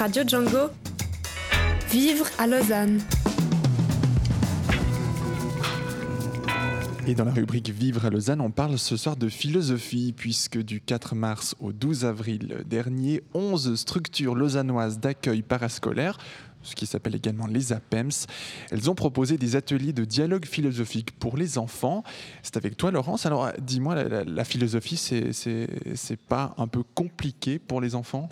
Radio Django. Vivre à Lausanne. Et dans la rubrique Vivre à Lausanne, on parle ce soir de philosophie, puisque du 4 mars au 12 avril dernier, 11 structures lausannoises d'accueil parascolaire ce qui s'appelle également les APEMS. Elles ont proposé des ateliers de dialogue philosophique pour les enfants. C'est avec toi, Laurence. Alors, dis-moi, la, philosophie, c'est pas un peu compliqué pour les enfants?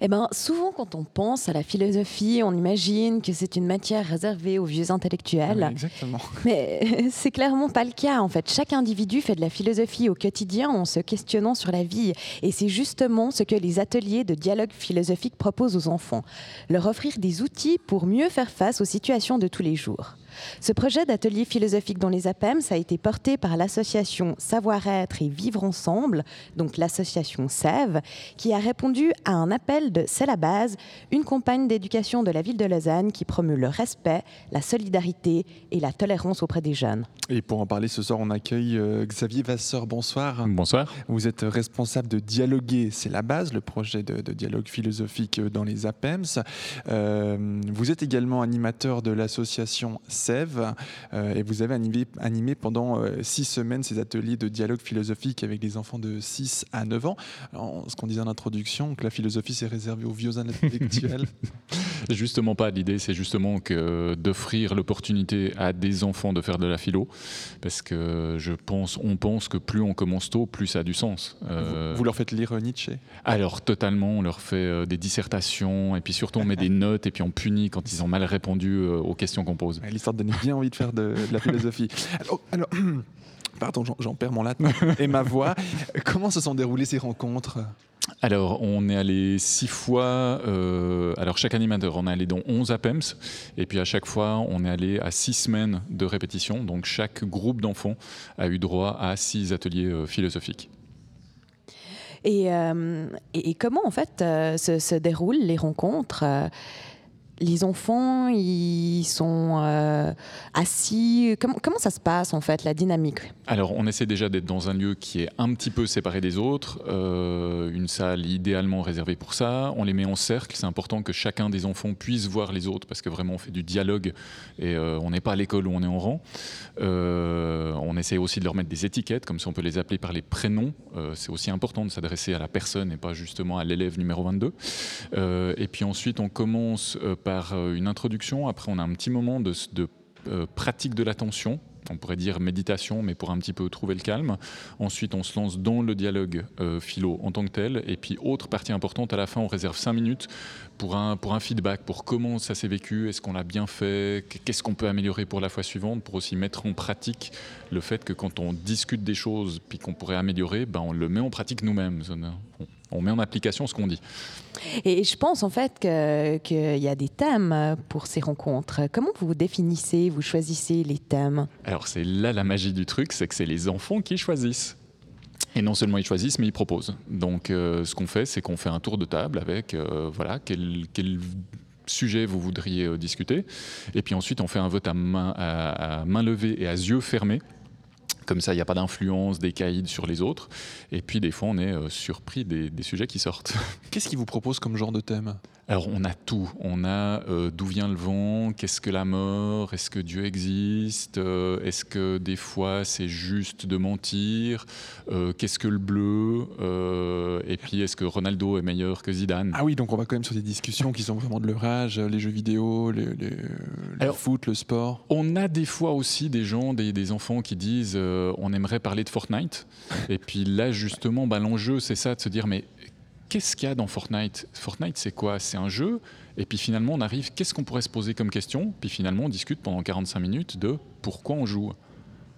Eh bien, souvent, quand on pense à la philosophie, on imagine que c'est une matière réservée aux vieux intellectuels. exactement. Mais c'est clairement pas le cas. En fait, chaque individu fait de la philosophie au quotidien en se questionnant sur la vie. Et c'est justement ce que les ateliers de dialogue philosophique proposent aux enfants. Leur offrir des outils pour mieux faire face aux situations de tous les jours. Ce projet d'atelier philosophique dans les APEMS a été porté par l'association Savoir-être et Vivre Ensemble, donc l'association SEV, qui a répondu à un appel de C'est la base, une campagne d'éducation de la ville de Lausanne qui promeut le respect, la solidarité et la tolérance auprès des jeunes. Et pour en parler ce soir, on accueille euh, Xavier Vasseur. Bonsoir. Bonsoir. Vous êtes responsable de Dialoguer, c'est la base, le projet de, dialogue philosophique dans les APEMS. Euh, vous êtes également animateur de l'association Sève euh, et vous avez animé, pendant euh, six semaines ces ateliers de dialogue philosophique avec des enfants de 6 à 9 ans. ce qu'on disait en introduction, que la philosophie c'est réservé aux vieux intellectuels. justement pas. L'idée c'est justement que d'offrir l'opportunité à des enfants de faire de la philo, parce que je pense, on pense que plus on commence tôt, plus ça a du sens. Euh, vous, leur faites lire Nietzsche? Alors totalement, on leur fait des dissertations et puis surtout on met des notes et puis on punit quand ils ont mal répondu aux questions qu'on pose. L'histoire donner bien envie de faire de, la philosophie. Alors, pardon, j'en perds mon latin et ma voix. Comment se sont déroulées ces rencontres? Alors, on est allé six fois. Euh, alors, chaque animateur, on est allé dans 11 APEMS. Et puis, à chaque fois, on est allé à six semaines de répétition. Donc, chaque groupe d'enfants a eu droit à six ateliers euh, philosophiques. Euh, et, et, comment, en fait, se, se, déroulent les rencontres? Les enfants, ils sont euh, assis. Comment, ça se passe en fait, la dynamique? Alors, on essaie déjà d'être dans un lieu qui est un petit peu séparé des autres, euh, une salle idéalement réservée pour ça. On les met en cercle. C'est important que chacun des enfants puisse voir les autres parce que vraiment on fait du dialogue et euh, on n'est pas à l'école où on est en rang. on essaie aussi de leur mettre des étiquettes, comme si on peut les appeler par les prénoms. C'est aussi important de s'adresser à la personne et pas justement à l'élève numéro 22. et puis ensuite, on commence par euh, une introduction. Après, on a un petit moment de, euh, pratique de l'attention on pourrait dire méditation, mais pour un petit peu trouver le calme. Ensuite, on se lance dans le dialogue euh, philo en tant que tel. Et puis, autre partie importante, à la fin, on réserve cinq minutes pour un, pour un feedback, pour comment ça s'est vécu, est-ce qu'on l'a bien fait, qu'est-ce qu'on peut améliorer pour la fois suivante, pour aussi mettre en pratique le fait que quand on discute des choses puis qu'on pourrait améliorer, ben, on le met en pratique nous-mêmes on met en application ce qu'on dit. Et je pense en fait qu'il y a des thèmes pour ces rencontres. Comment vous définissez, vous choisissez les thèmes? Alors c'est là la magie du truc, c'est que c'est les enfants qui choisissent. Et non seulement ils choisissent, mais ils proposent. Donc euh, ce qu'on fait, c'est qu'on fait un tour de table avec, euh, voilà, quel, sujet vous voudriez euh, discuter. Et puis ensuite, on fait un vote à main, à main levée et à yeux fermés comme ça, il n'y a pas d'influence des caïds sur les autres. Et puis, des fois, on est euh, surpris des, sujets qui sortent. Qu'est-ce qu'ils vous proposent comme genre de thème? Alors, on a tout. On a euh, d'où vient le vent, qu'est-ce que la mort, est-ce que Dieu existe, euh, est-ce que des fois c'est juste de mentir, qu'est-ce que le bleu, et puis est-ce que Ronaldo est meilleur que Zidane? Ah oui, donc on va quand même sur des discussions qui sont vraiment de leur âge, les jeux vidéo, le foot, le sport. On a des fois aussi des gens, des, des enfants qui disent euh, on aimerait parler de Fortnite. Et puis là, justement, bah, l'enjeu, c'est ça, de se dire, mais qu'est-ce qu'il y a dans Fortnite Fortnite, c'est quoi? C'est un jeu. Et puis finalement, on arrive, qu'est-ce qu'on pourrait se poser comme question? Puis finalement, on discute pendant 45 minutes de pourquoi on joue.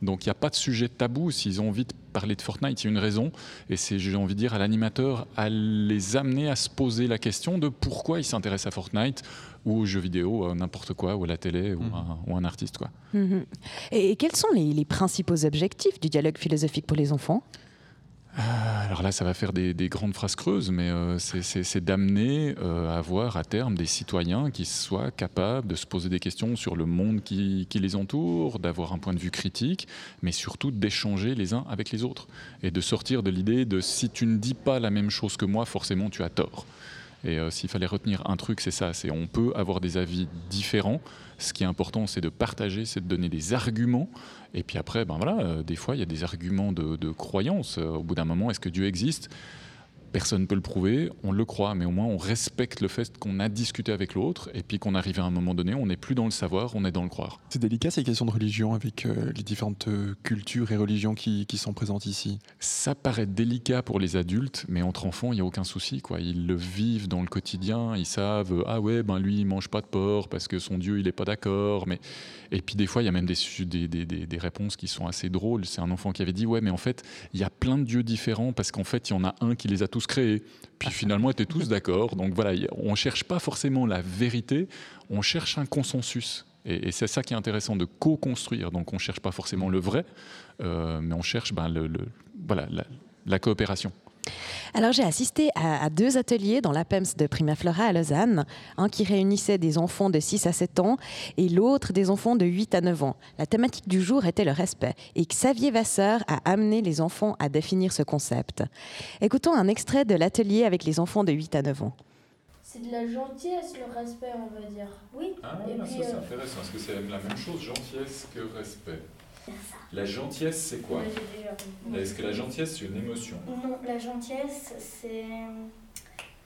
Donc il n'y a pas de sujet tabou. S'ils ont envie de parler de Fortnite, il y a une raison. Et c'est, j'ai envie de dire, à l'animateur à les amener à se poser la question de pourquoi ils s'intéressent à Fortnite ou aux jeux vidéo, euh, n'importe quoi, ou à la télé, ou, mhm. un, artiste. Quoi. Mhm. Et quels sont les principaux objectifs du dialogue philosophique pour les enfants? Alors là, ça va faire des, grandes phrases creuses, mais euh, c'est d'amener euh, à avoir à terme des citoyens qui soient capables de se poser des questions sur le monde qui, les entoure, d'avoir un point de vue critique, mais surtout d'échanger les uns avec les autres et de sortir de l'idée de si tu ne dis pas la même chose que moi, forcément tu as tort. Et euh, s'il fallait retenir un truc, c'est ça, c'est on peut avoir des avis différents. Ce qui est important, c'est de partager, c'est de donner des arguments. Et puis après, ben voilà, euh, des fois, il y a des arguments de, croyance. Euh, au bout d'un moment, est-ce que Dieu existe? Personne ne peut le prouver, on le croit, mais au moins on respecte le fait qu'on a discuté avec l'autre et puis qu'on arrive à un moment donné, on n'est plus dans le savoir, on est dans le croire. C'est délicat ces questions de religion avec euh, les différentes euh, cultures et religions qui, qui sont présentes ici? Ça paraît délicat pour les adultes, mais entre enfants, il n'y a aucun souci. Quoi. Ils le vivent dans le quotidien, ils savent, ah ouais, ben lui, il mange pas de porc parce que son Dieu, il n'est pas d'accord. Mais... Et puis des fois, il y a même des, su- des, des- des- des réponses qui sont assez drôles. C'est un enfant qui avait dit, ouais, mais en fait, il y a plein de dieux différents parce qu'en fait, il y en a un qui les a tous créés. Puis finalement, étaient tous d'accord. Donc voilà, on ne cherche pas forcément la vérité, on cherche un consensus. Et, c'est ça qui est intéressant de co-construire. Donc on ne cherche pas forcément le vrai, euh, mais on cherche ben, le, voilà, la coopération. Alors j'ai assisté à, à deux ateliers dans l'APEMS de Primaflora à Lausanne, un qui réunissait des enfants de 6 à 7 ans et l'autre des enfants de 8 à 9 ans. La thématique du jour était le respect et Xavier Vasseur a amené les enfants à définir ce concept. Écoutons un extrait de l'atelier avec les enfants de 8 à 9 ans. C'est de la gentillesse, le respect, on va dire. Oui. Ah, Et puis, euh, intéressant. Est-ce que c'est la même chose, gentillesse que respect La gentillesse, c'est quoi compris. Est-ce que la gentillesse, c'est une émotion Non, la gentillesse, c'est.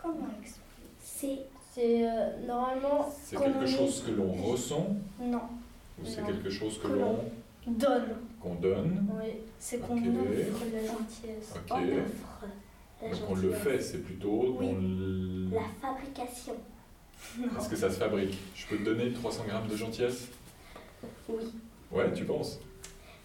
Comment expliquer C'est. C'est euh, normalement. C'est quelque on est- chose que l'on ressent Non, ou c'est Non. quelque chose que Que l'on Donne. qu'on donne Oui. c'est qu'on Ok. offre la gentillesse. Ok. On offre la Donc on le fait, c'est plutôt Oui. dans l- La fabrication. Est-ce que ça se fabrique Je peux te donner 300 grammes de gentillesse? Oui. Ouais, tu penses?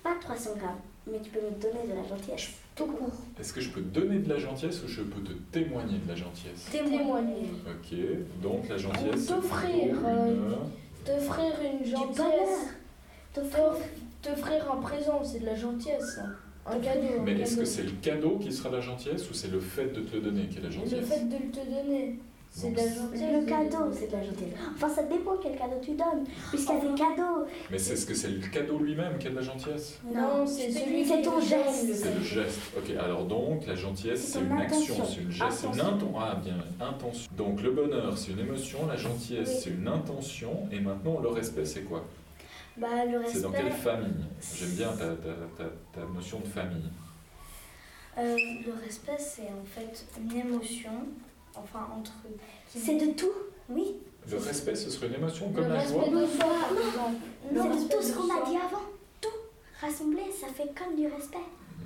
Pas 300 grammes, mais tu peux me donner de la gentillesse. Tout court. Est-ce que je peux te donner de la gentillesse ou je peux te témoigner de la gentillesse? Témoigner. Ok, donc la gentillesse, T'offrir, plutôt euh, une- T'offrir une Du gentillesse. T'offrir. T'offrir un présent, c'est de la gentillesse. ça. Un cadeau. Mais est-ce que c'est le cadeau qui sera la gentillesse ou c'est le fait de te le donner qui est la Le gentillesse? fait de le te donner, c'est de la gentillesse. Le cadeau, c'est de la gentillesse. Enfin, ça dépend quel cadeau tu donnes. Puisqu'il y a des cadeaux. Mais c'est ce que c'est le cadeau lui-même qui est de la gentillesse? Non, c'est celui c'est ton geste. C'est le geste. Ok, alors donc la gentillesse C'est une action, intention. c'est une geste, c'est une Intention. Ah bien, intention. Donc le bonheur c'est une émotion, la gentillesse Oui. c'est une intention, et maintenant le respect c'est quoi? Bah, le C'est dans quelle respect. famille? J'aime bien ta, ta, ta, ta notion de famille. Euh, le respect, c'est en fait une émotion. Enfin, entre. C'est de tout, oui. Le respect ce serait une émotion comme Le la joie de soi, par exemple. Le C'est tout ce qu'on a dit avant. Tout. Rassemblé, ça fait comme du respect.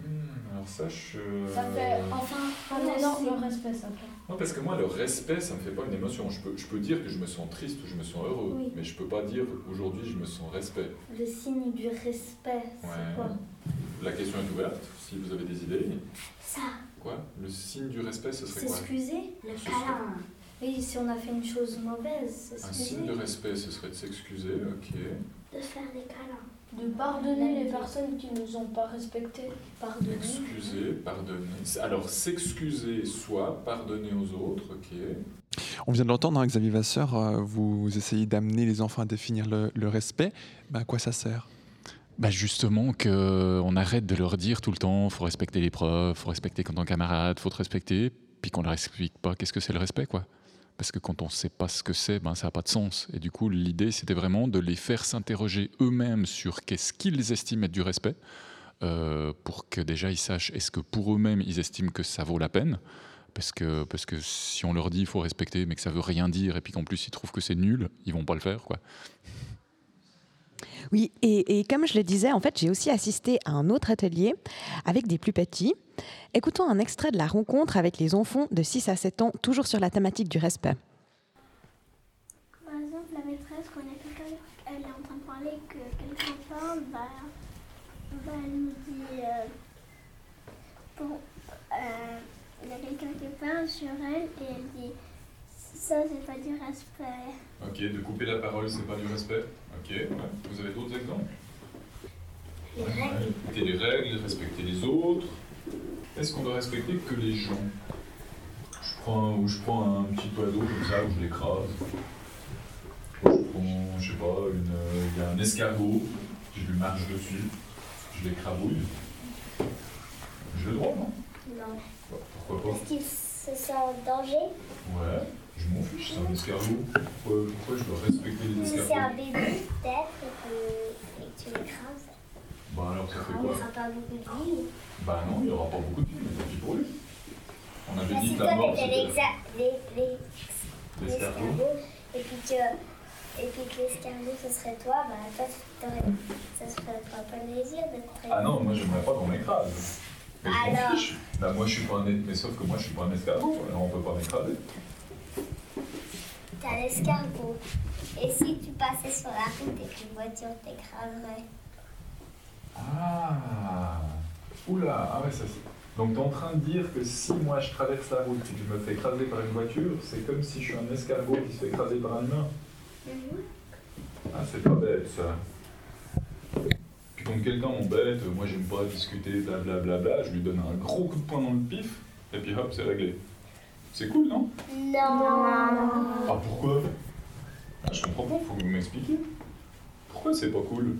Hmm, Alors ça je... Ça fait Enfin, un non, énorme c'est- respect, ça fait. Non, parce que moi, le respect, ça me fait pas une émotion. Je peux, je peux dire que je me sens triste ou je me sens heureux, Oui. mais je peux pas dire aujourd'hui je me sens respect. Le signe du respect, c'est Ouais. quoi? La question est ouverte, si vous avez des idées. Ça, Quoi Le signe du respect, ce serait quoi s'excuser. Le câlin. Oui, si on a fait une chose mauvaise, Un signe de respect, ce serait de s'excuser, ok. De faire des câlins. De pardonner les personnes qui ne nous ont pas respectés. Pardonner. Excuser, pardonner. Alors, s'excuser, soit pardonner aux autres, ok. On vient de l'entendre, hein, Xavier Vasseur, euh, vous essayez d'amener les enfants à définir le, le respect. Ben, à quoi ça sert? Bah justement qu'on arrête de leur dire tout le temps, faut respecter les profs, faut respecter quand on camarade, faut te respecter, puis qu'on leur explique pas qu'est-ce que c'est le respect, quoi. Parce que quand on ne sait pas ce que c'est, ben, ça n'a pas de sens. Et du coup, l'idée, c'était vraiment de les faire s'interroger eux-mêmes sur qu'est-ce qu'ils estiment être du respect, euh, pour que déjà ils sachent est-ce que pour eux-mêmes, ils estiment que ça vaut la peine? Parce que, parce que si on leur dit il faut respecter, mais que ça veut rien dire, et puis qu'en plus ils trouvent que c'est nul, ils vont pas le faire, quoi. Oui, et, comme je le disais, en fait, j'ai aussi assisté à un autre atelier avec des plus petits. Écoutons un extrait de la rencontre avec les enfants de 6 à 7 ans, toujours sur la thématique du respect. Par exemple, la maîtresse, quand elle est en train de parler, que quelqu'un parle, bah, bah, elle nous dit euh, bon, euh, il y a quelqu'un qui parle sur elle et elle dit ça, c'est pas du respect. Ok, de couper la parole, c'est pas du respect. Ok, ouais. Vous avez d'autres exemples? Les règles. Respecter les règles, respecter les autres. Est-ce qu'on doit respecter que les gens? Je prends, Ou je prends un petit oiseau comme ça, ou je l'écrase. Je prends, je sais pas, une, il y a un escargot, je lui marche dessus, je l'écrabouille. J'ai le droit, non? Non. Bah, Pourquoi pas Parce qu'il se sent en danger? Ouais. Je m'en fiche, c'est un escargot. Pourquoi, pourquoi je dois respecter les C'est un escargots bébé, peut-être, et que, et tu l'écrases. Bah alors ça fait On quoi ne fera pas beaucoup de vie. Bah non, il n'y aura pas beaucoup de films, tant pis pour lui. On avait dit que la mort l'escargot. et puis que, et puis que l'escargot ce serait toi, bah toi, ça se ferait pas plaisir d'être très. Ah non, moi j'aimerais pas qu'on m'écrase. Mais fiche. Bah moi je suis pas un mais sauf que moi je suis pas un escargot, alors on peut pas m'écraser. T'as l'escargot. Et si tu passais sur la route et qu'une voiture t'écraserait Ah Oula, ah ouais, ça c'est. Donc t'es en train de dire que si moi je traverse la route et que je me fais écraser par une voiture, c'est comme si je suis un escargot qui se fait écraser par un humain. Ah c'est pas bête ça. Puis quand quelqu'un m'embête, moi j'aime pas discuter, blablabla, je lui donne un gros coup de poing dans le pif, et puis hop, c'est réglé. C'est cool, non Non. Ah pourquoi ah, Je comprends pas, faut que vous m'expliquiez. Pourquoi c'est pas cool?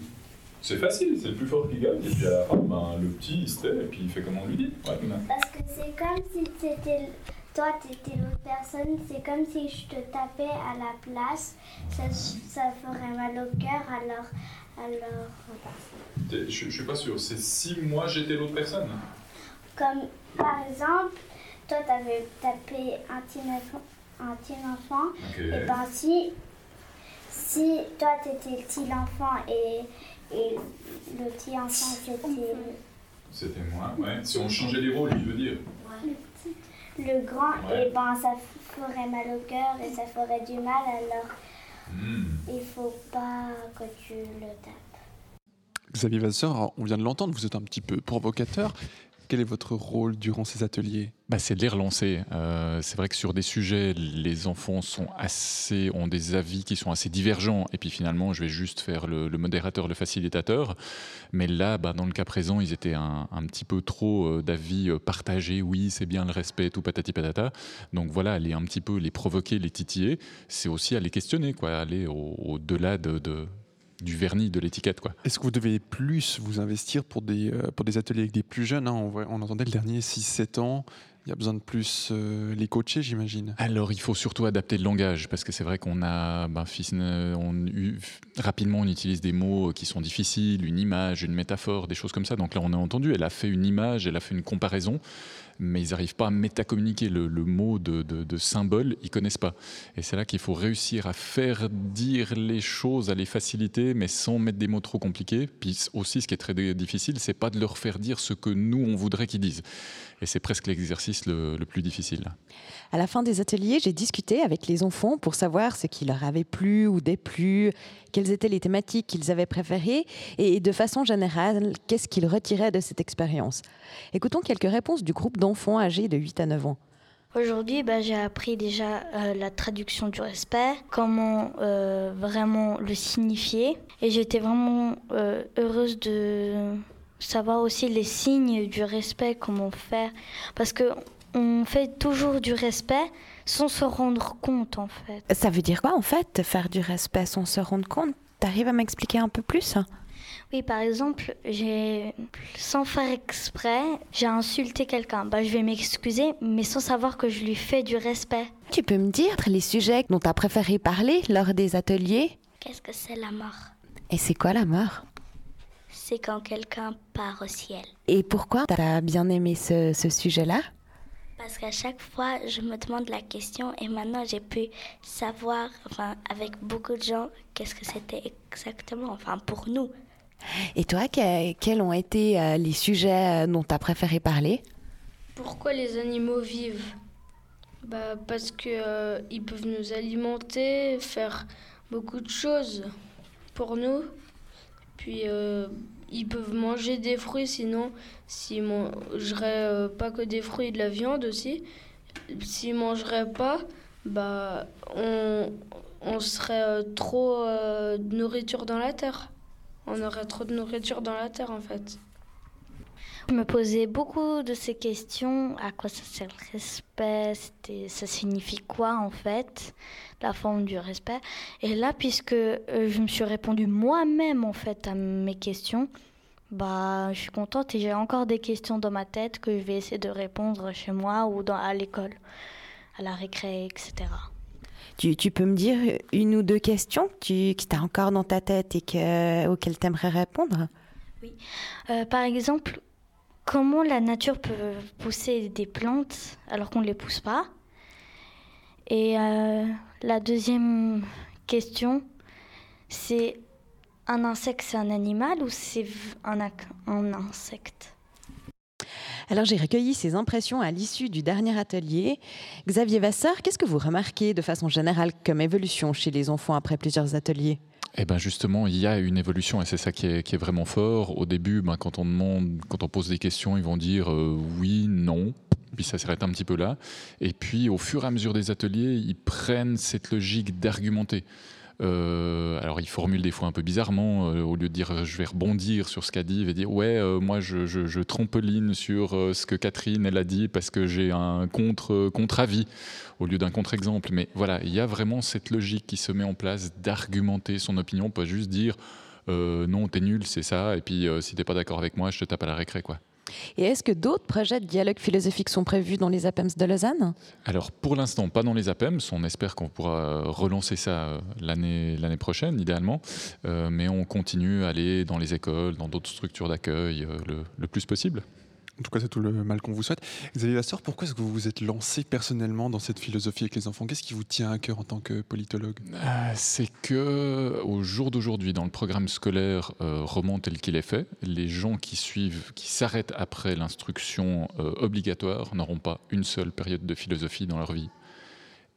C'est facile, c'est le plus fort qui gagne, et puis à la fin, ben, le petit il se tait, et puis il fait comme on lui dit. Ouais. Parce que c'est comme si c'était. Toi, t'étais l'autre personne, c'est comme si je te tapais à la place. Ça, ça ferait mal au cœur, alors. Alors. Je, je suis pas sûr, c'est si moi j'étais l'autre personne Comme par exemple, toi, t'avais tapé un petit enfant. Un petit enfant. Et ben si, si toi t'étais le petit enfant et, et le petit enfant c'était C'était moi, ouais. Si on changeait les rôles, je veux dire. le grand, Ouais. et ben ça ferait mal au cœur et ça ferait du mal alors Hmm. il faut pas que tu le tapes. Xavier Vasseur, on vient de l'entendre, vous êtes un petit peu provocateur. Quel est votre rôle durant ces ateliers? Bah, c'est de les relancer. Euh, c'est vrai que sur des sujets, les enfants sont assez, ont des avis qui sont assez divergents. Et puis finalement, je vais juste faire le, modérateur, le facilitateur. Mais là, bah, dans le cas présent, ils étaient un, petit peu trop euh, d'avis euh, partagés. Oui, c'est bien le respect, tout patati patata. Donc voilà, aller un petit peu les provoquer, les titiller, c'est aussi aller questionner, quoi, aller au- au-delà de, de- du vernis, de l'étiquette, quoi. Est-ce que vous devez plus vous investir pour des, euh, ateliers avec des plus jeunes hein? On entendait le dernier 6-7 ans. Il y a besoin de plus euh, les coacher, j'imagine. Alors, il faut surtout adapter le langage parce que c'est vrai qu'on a, ben, rapidement, on utilise des mots qui sont difficiles, une image, une métaphore, des choses comme ça. Donc là, on a entendu, elle a fait une image, elle a fait une comparaison, mais ils n'arrivent pas à métacommuniquer le, le mot de, de- de symbole, ils connaissent pas. Et c'est là qu'il faut réussir à faire dire les choses, à les faciliter, mais sans mettre des mots trop compliqués. Puis aussi, ce qui est très difficile, c'est pas de leur faire dire ce que nous on voudrait qu'ils disent. Et c'est presque l'exercice le, le plus difficile. À la fin des ateliers, j'ai discuté avec les enfants pour savoir ce qui leur avait plu ou déplu, quelles étaient les thématiques qu'ils avaient préférées et de façon générale, qu'est-ce qu'ils retiraient de cette expérience. Écoutons quelques réponses du groupe d'enfants âgés de 8 à 9 ans. Aujourd'hui, bah, j'ai appris déjà euh, la traduction du respect, comment euh, vraiment le signifier. Et j'étais vraiment euh, heureuse de savoir aussi les signes du respect, comment faire. Parce que on fait toujours du respect sans se rendre compte, en fait. Ça veut dire quoi en fait, faire du respect sans se rendre compte? T'arrives à m'expliquer un peu plus? Oui, par exemple, j'ai, sans faire exprès, j'ai insulté quelqu'un. Bah, je vais m'excuser, mais sans savoir que je lui fais du respect. Tu peux me dire les sujets dont tu as préféré parler lors des ateliers? Qu'est-ce que c'est la mort? Et c'est quoi la mort? C'est quand quelqu'un part au ciel. Et pourquoi tu as bien aimé ce, ce sujet-là? Parce qu'à chaque fois, je me demande la question et maintenant j'ai pu savoir, enfin, avec beaucoup de gens, qu'est-ce que c'était exactement, enfin, pour nous. Et toi, que- quels ont été euh, les sujets euh, dont tu as préféré parler? Pourquoi les animaux vivent? Bah, Parce qu'ils peuvent nous alimenter, faire beaucoup de choses pour nous. Puis euh, ils peuvent manger des fruits, sinon s'ils mangeraient euh, pas que des fruits et de la viande aussi, s'ils mangeraient pas, bah, on, on serait euh, trop euh, de nourriture dans la terre. On aurait trop de nourriture dans la terre en fait. Je me posais beaucoup de ces questions. À quoi ça sert le respect Ça signifie quoi en fait La forme du respect. Et là, puisque euh, je me suis répondu moi-même en fait à mes questions, bah, je suis contente et j'ai encore des questions dans ma tête que je vais essayer de répondre chez moi ou dans, à l'école, à la récré, etc. Tu, tu, peux me dire une ou deux questions que tu as encore dans ta tête et que, auxquelles tu aimerais répondre? Oui. Euh, par exemple, comment la nature peut pousser des plantes alors qu'on ne les pousse pas? Et euh, la deuxième question, c'est un insecte, c'est un animal ou c'est un, un insecte? Alors j'ai recueilli ces impressions à l'issue du dernier atelier. Xavier Vasseur, qu'est-ce que vous remarquez de façon générale comme évolution chez les enfants après plusieurs ateliers? Eh ben justement, il y a une évolution et c'est ça qui est, vraiment fort. Au début, ben, quand on demande, quand on pose des questions, ils vont dire euh, oui, non, puis ça s'arrête un petit peu là. Et puis au fur et à mesure des ateliers, ils prennent cette logique d'argumenter. Euh, alors il formule des fois un peu bizarrement, euh, au lieu de dire je vais rebondir sur ce qu'a dit, il va dire ouais, euh, moi je, trompeline sur ce que Catherine elle a dit parce que j'ai un contre contre-avis au lieu d'un contre-exemple. Mais voilà, il y a vraiment cette logique qui se met en place d'argumenter son opinion, pas juste dire non t'es nul, c'est ça, et puis si t'es pas d'accord avec moi, je te tape à la récré quoi. Et est-ce que d'autres projets de dialogue philosophique sont prévus dans les APEMS de Lausanne? Alors pour l'instant, pas dans les APEMS. On espère qu'on pourra relancer ça euh, l'année, prochaine, idéalement. Euh, mais on continue à aller dans les écoles, dans d'autres structures d'accueil euh, le plus possible. En tout cas, c'est tout le mal qu'on vous souhaite. Xavier Vasseur, pourquoi est-ce que vous vous êtes lancé personnellement dans cette philosophie avec les enfants? Qu'est-ce qui vous tient à cœur en tant que politologue? Euh, C'est que au jour d'aujourd'hui, dans le programme scolaire euh, roman tel qu'il est fait, les gens qui suivent, qui s'arrêtent après l'instruction euh, obligatoire, n'auront pas une seule période de philosophie dans leur vie.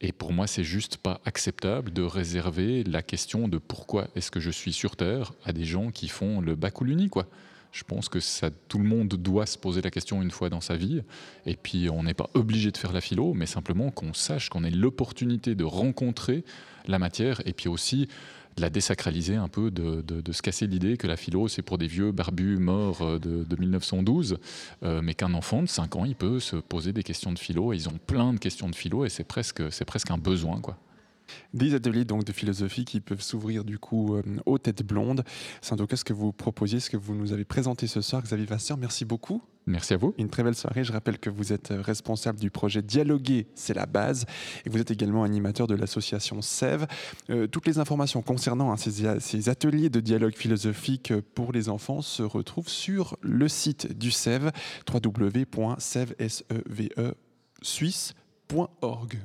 Et pour moi, c'est juste pas acceptable de réserver la question de pourquoi est-ce que je suis sur Terre à des gens qui font le bac ou l'uni, quoi. Je pense que tout le monde doit se poser la question une fois dans sa vie. Et puis, on n'est pas obligé de faire la philo, mais simplement qu'on sache qu'on ait l'opportunité de rencontrer la matière et puis aussi de la désacraliser un peu, de, se casser l'idée que la philo, c'est pour des vieux barbus morts euh, de, 1912, euh, mais qu'un enfant de 5 ans, il peut se poser des questions de philo. Et ils ont plein de questions de philo et c'est presque, c'est presque un besoin, quoi. Des ateliers donc de philosophie qui peuvent s'ouvrir du coup euh, aux têtes blondes. C'est en tout cas ce que vous proposiez, ce que vous nous avez présenté ce soir, Xavier Vasseur. Merci beaucoup. Merci à vous. Une très belle soirée. Je rappelle que vous êtes responsable du projet Dialoguer, c'est la base. Et vous êtes également animateur de l'association SEV. Euh, toutes les informations concernant hein, ces, ces, ateliers de dialogue philosophique pour les enfants se retrouvent sur le site du SEV, www.sev.suisse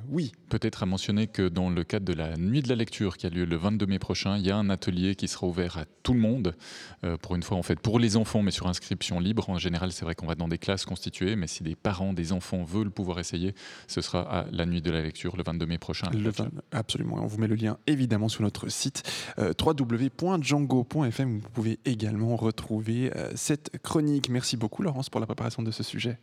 oui. Peut-être à mentionner que dans le cadre de la nuit de la lecture qui a lieu le 22 mai prochain, il y a un atelier qui sera ouvert à tout le monde. Euh, pour une fois, en fait, pour les enfants, mais sur inscription libre. En général, c'est vrai qu'on va dans des classes constituées, mais si des parents, des enfants veulent pouvoir essayer, ce sera à la nuit de la lecture le 22 mai prochain. absolument. On vous met le lien évidemment sur notre site euh, www.django.fm. Vous pouvez également retrouver euh, cette chronique. Merci beaucoup, Laurence, pour la préparation de ce sujet.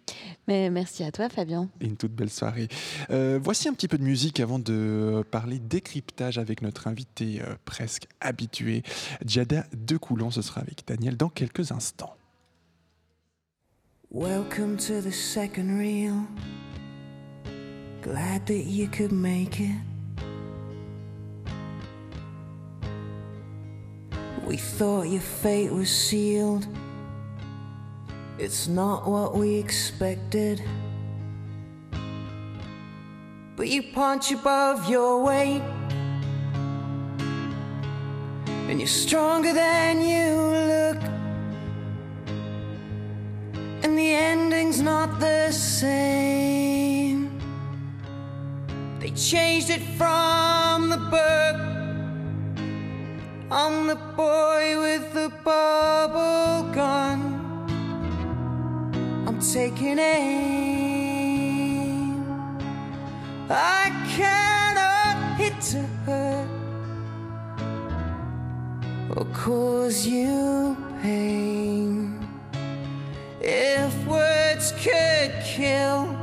Mais merci à toi, Fabien. Et une toute belle soirée. Euh, voici un petit peu de musique avant de parler décryptage avec notre invité euh, presque habitué, Diada De Coulon. Ce sera avec Daniel dans quelques instants. Welcome to the second reel. Glad that you could make it. We thought your fate was sealed. It's not what we expected. But you punch above your weight. And you're stronger than you look. And the ending's not the same. They changed it from the book. I'm the boy with the bubble gun. I'm taking aim. I cannot hit her or cause you pain. If words could kill,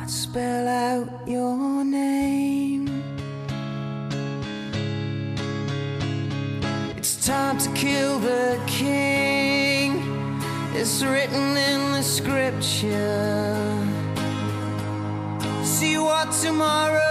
I'd spell out your name. It's time to kill the king. It's written in the scripture what tomorrow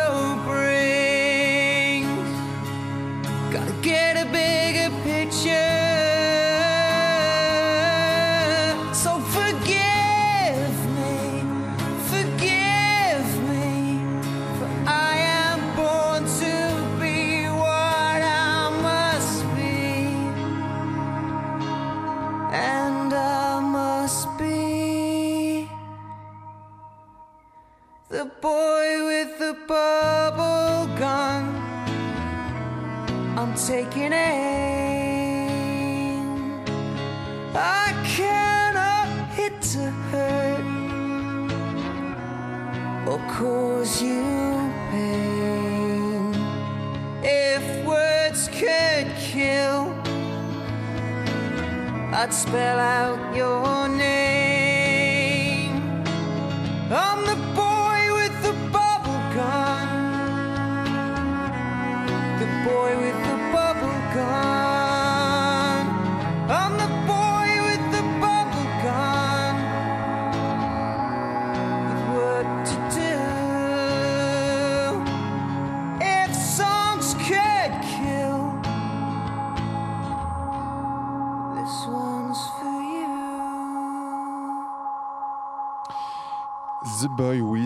spell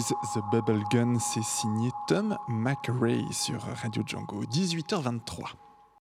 the Bubble Gun, c'est signé Tom McRae sur Radio Django, 18h23.